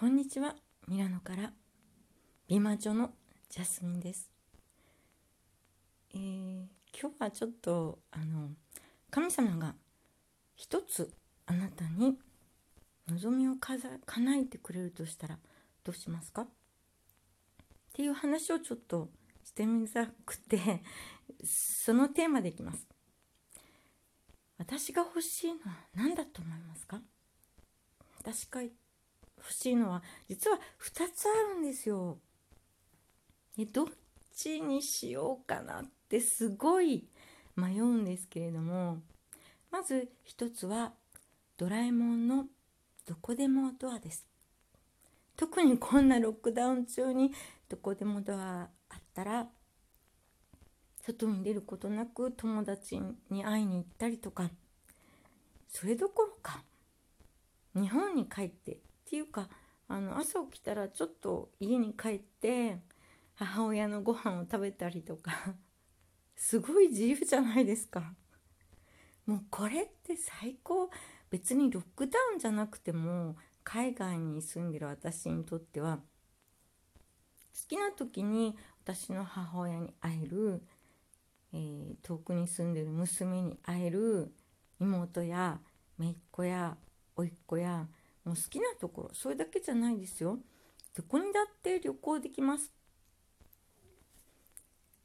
こんにちは。ミラノから。美魔女のジャスミンです、えー今日はちょっとあの神様が一つあなたに望みをかざ叶えてくれるとしたらどうしますか？っていう話をちょっとしてみたくてそのテーマでいきます。私が欲しいのは何だと思いますか？私が欲しいのは実は2つあるんですよ。でどっちにしようかなってすごい迷うんですけれどもまず一つはドラえもんのどこでもドアです。特にこんなロックダウン中にどこでもドアあったら外に出ることなく友達に会いに行ったりとか。それどころか日本に帰ってていうかあの朝起きたらちょっと家に帰って母親のご飯を食べたりとか すごい自由じゃないですか。もうこれって最高。別にロックダウンじゃなくても海外に住んでる私にとっては好きな時に私の母親に会える、えー遠くに住んでる娘に会える妹や姪っ子や甥っ子やもう好きなところそれだけじゃないですよ。どこにだって旅行できます。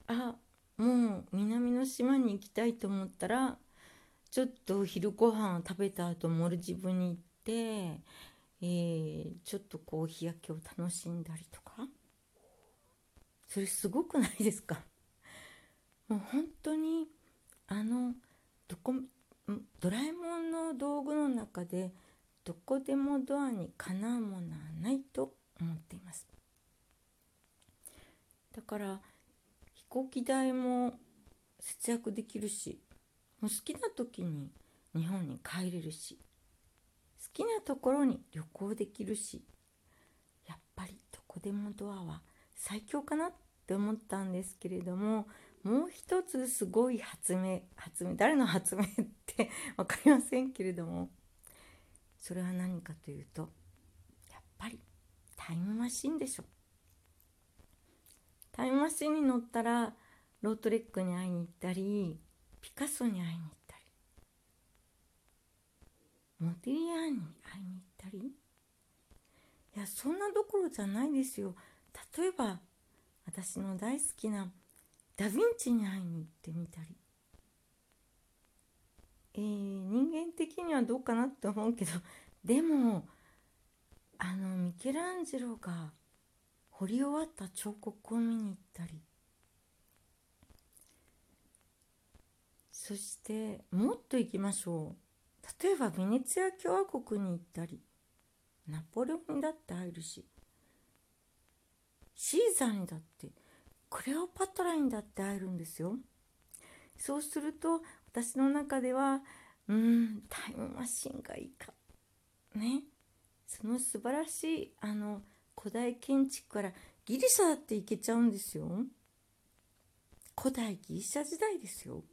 あもう南の島に行きたいと思ったらちょっと昼ご飯を食べた後モルジブに行って、えーちょっとこう日焼けを楽しんだりとか。それすごくないですか？もう本当にあのどこドラえもんの道具の中でどこでもドアにかなうものはないと思っています。だから飛行機代も節約できるしもう好きな時に日本に帰れるし好きなところに旅行できるしやっぱりどこでもドアは最強かなって思ったんですけれどももう一つすごい発明発明誰の発明って 分かりませんけれどもそれは何かというとやっぱりタイムマシンでしょ。タイムマシンに乗ったらロートレックに会いに行ったりピカソに会いに行ったりモディリアーニに会いに行ったり。いやそんなどころじゃないですよ。例えば私の大好きなダ・ヴィンチに会いに行ってみたり、えー人間的にはどうかなって思うけど でもあのミケランジェロが彫り終わった彫刻を見に行ったり。そしてもっと行きましょう。例えばベネツィア共和国に行ったり。ナポレオンだって会えるし。シーザーにだって。クレオパトラにだって会えるんですよ。そうすると私の中ではうんタイムマシンがいいか。ね。その素晴らしいあの古代建築からギリシャだって行けちゃうんですよ。古代ギリシャ時代ですよ。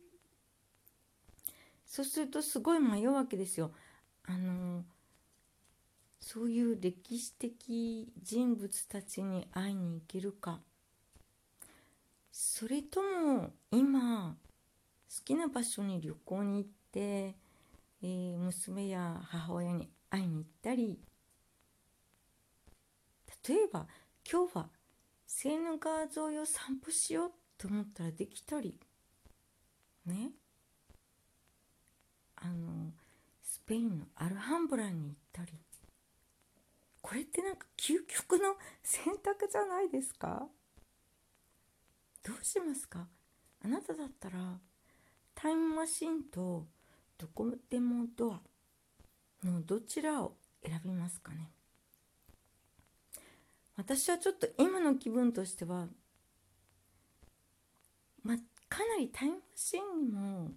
そうするとすごい迷うわけですよ。あのそういう歴史的人物たちに会いに行けるか。それとも今好きな場所に旅行に行って、えー娘や母親に会いに行ったり例えば今日はセーヌ川沿いを散歩しようと思ったらできたりね。あのスペインのアルハンブラに行ったり。これってなんか究極の選択じゃないですか？どうしますか？あなただったらタイムマシンとどこでもドアのどちらを選びますかね？私はちょっと今の気分としてはまかなりタイムマシンにも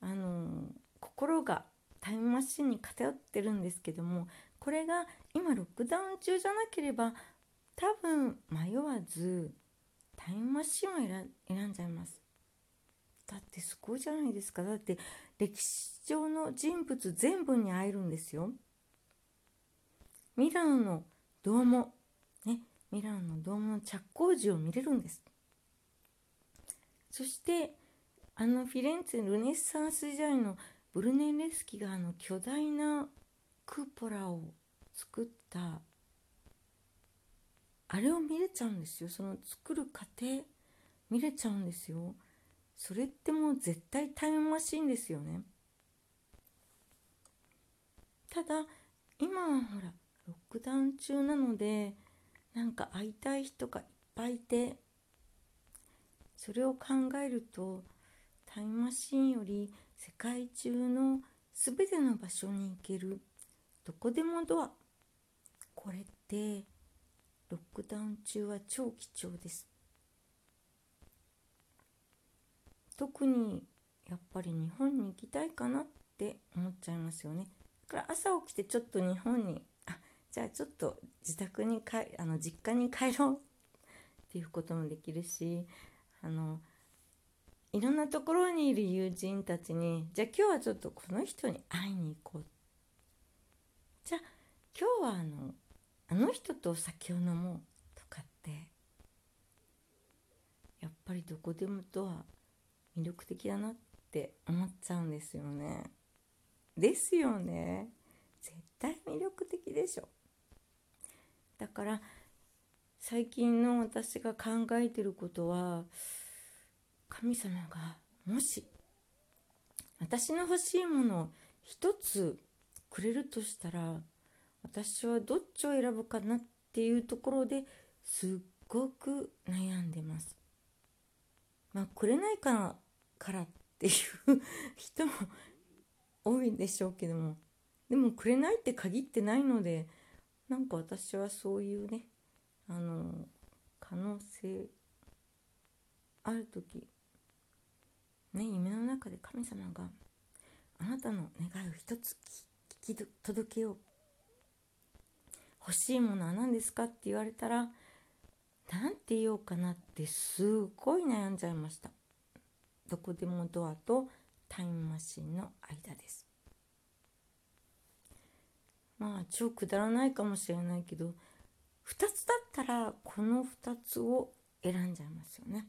あの心がタイムマシンに偏ってるんですけどもこれが今ロックダウン中じゃなければ多分迷わずタイムマシンを選んじゃいます。だってすごいじゃないですか。だって歴史上の人物全部に会えるんですよ。ミラノのドームね。ミラノのドームの着工時を見れるんです。そしてあのフィレンツェルネッサンス時代のブルネレスキがあの巨大なクーポラを作った。あれを見れちゃうんですよ。その作る過程。見れちゃうんですよ。それってもう絶対タイムマシンですよね。ただ今はほらロックダウン中なのでなんか会いたい人がいっぱいいてそれを考えるとタイムマシンより世界中の全ての場所に行けるどこでもドアこれってロックダウン中は超貴重です。特にやっぱり日本に行きたいかなって思っちゃいますよね。だから朝起きてちょっと日本にあじゃあちょっと自宅に帰あの実家に帰ろうっていうこともできるしあのいろんなところにいる友人たちにじゃあ今日はちょっとこの人に会いに行こう。じゃあ今日はあのあの人とお酒を飲もうとかってやっぱりどこでもとは魅力的だなって思っちゃうんですよね。ですよね。絶対魅力的でしょ。だから最近の私が考えてることは神様がもし私の欲しいものを一つくれるとしたら私はどっちを選ぶかなっていうところですっごく悩んでます。まあくれないからからっていう人も多いでしょうけども。でもくれないって限ってないのでなんか私はそういうねあの可能性ある時ね夢の中で神様があなたの願いを一つ聞き届けよう。欲しいものは何ですかって言われたら何て言おうかなってすっごい悩んじゃいました。どこでもドアとタイムマシンの間です。まあ超くだらないかもしれないけど2つだったらこの2つを選んじゃいますよね。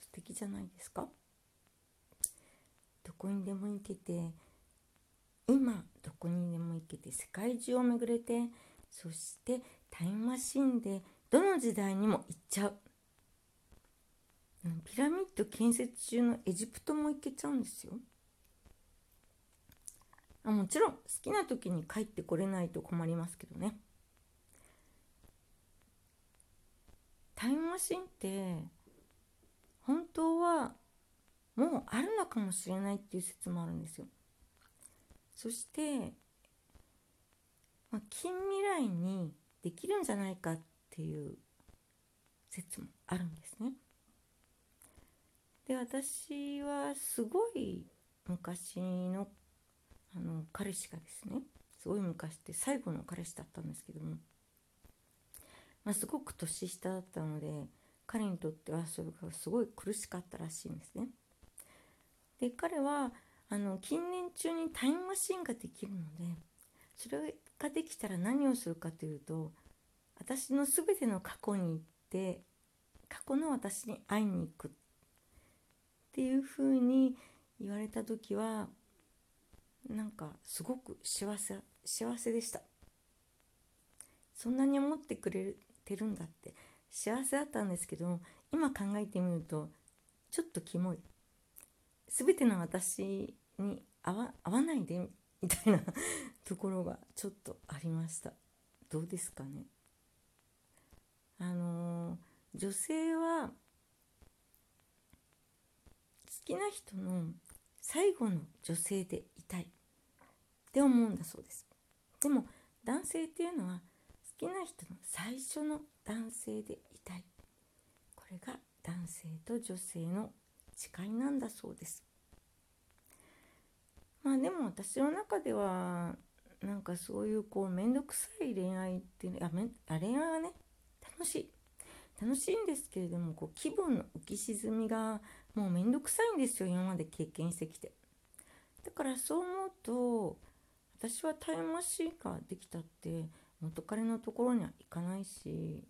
素敵じゃないですか？どこにでも行けて今どこにでも行けて世界中を巡れてそしてタイムマシンでどの時代にも行っちゃう。ピラミッド建設中のエジプトも行けちゃうんですよあもちろん好きな時に帰ってこれないと困りますけどねタイムマシンって本当はもうあるのかもしれないっていう説もあるんですよ。そして、まあ、近未来にできるんじゃないかっていう説もあるんですね。で私はすごい昔のあの彼氏がですねすごい昔って最後の彼氏だったんですけどもまあ、すごく年下だったので彼にとってはそれがすごい苦しかったらしいんですね。で彼はあの近年中にタイムマシンができるのでそれができたら何をするかというと私の全ての過去に行って過去の私に会いに行くっっていうふうに言われた時はなんかすごく幸せ幸せでした。そんなに思ってくれてるんだって。幸せだったんですけど今考えてみるとちょっとキモい。全ての私に合わ合わないでみたいな ところがちょっとありました。どうですかね。あのー、女性はきな人の最後の女性でいたいって思うんだそうです。でも男性っていうのは好きな人の最初の男性でいたいこれが男性と女性の誓いなんだそうです。まあでも私の中ではなんかそういうこう面倒くさい恋愛っていうのやめあ恋愛はね楽しい。楽しいんですけれどもこう気分の浮き沈みがもう面倒くさいんですよ今まで経験してきて。だからそう思うと私はタイムマシンができたって元彼のところには行かないし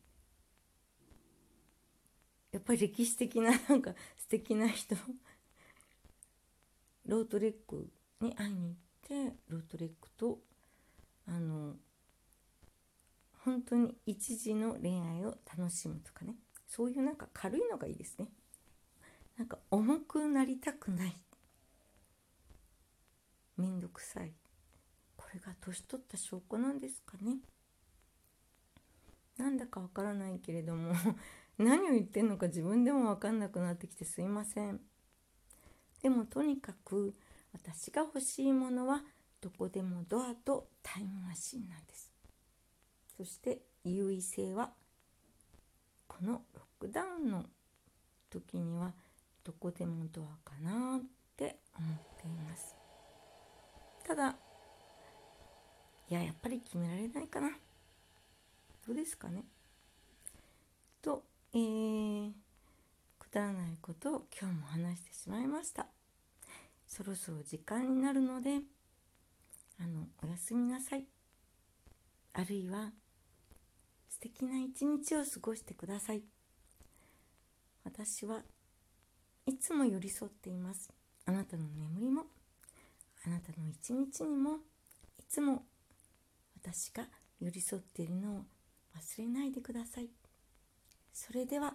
やっぱり歴史的ななんか素敵な人ロートレックに会いに行ってロートレックとあの本当に一時の恋愛を楽しむとかね。そういうなんか軽いのがいいですね。なんか重くなりたくない。めんどくさい。これが年取った証拠なんですかね。なんだかわからないけれども 何を言ってんのか自分でも分かんなくなってきてすいません。でもとにかく私が欲しいものはどこでもドアとタイムマシンなんです。そして優位性はこのロックダウンの時にはどこでもドアかなって思っています。ただいややっぱり決められないかな。どうですかね。と、えー、くだらないことを今日も話してしまいました。そろそろ時間になるのであのおやすみなさい。あるいはな一日を過ごしてください。私はいつも寄り添っています。あなたの眠りも。あなたの一日にも。いつも私が寄り添っているのを忘れないでください。それでは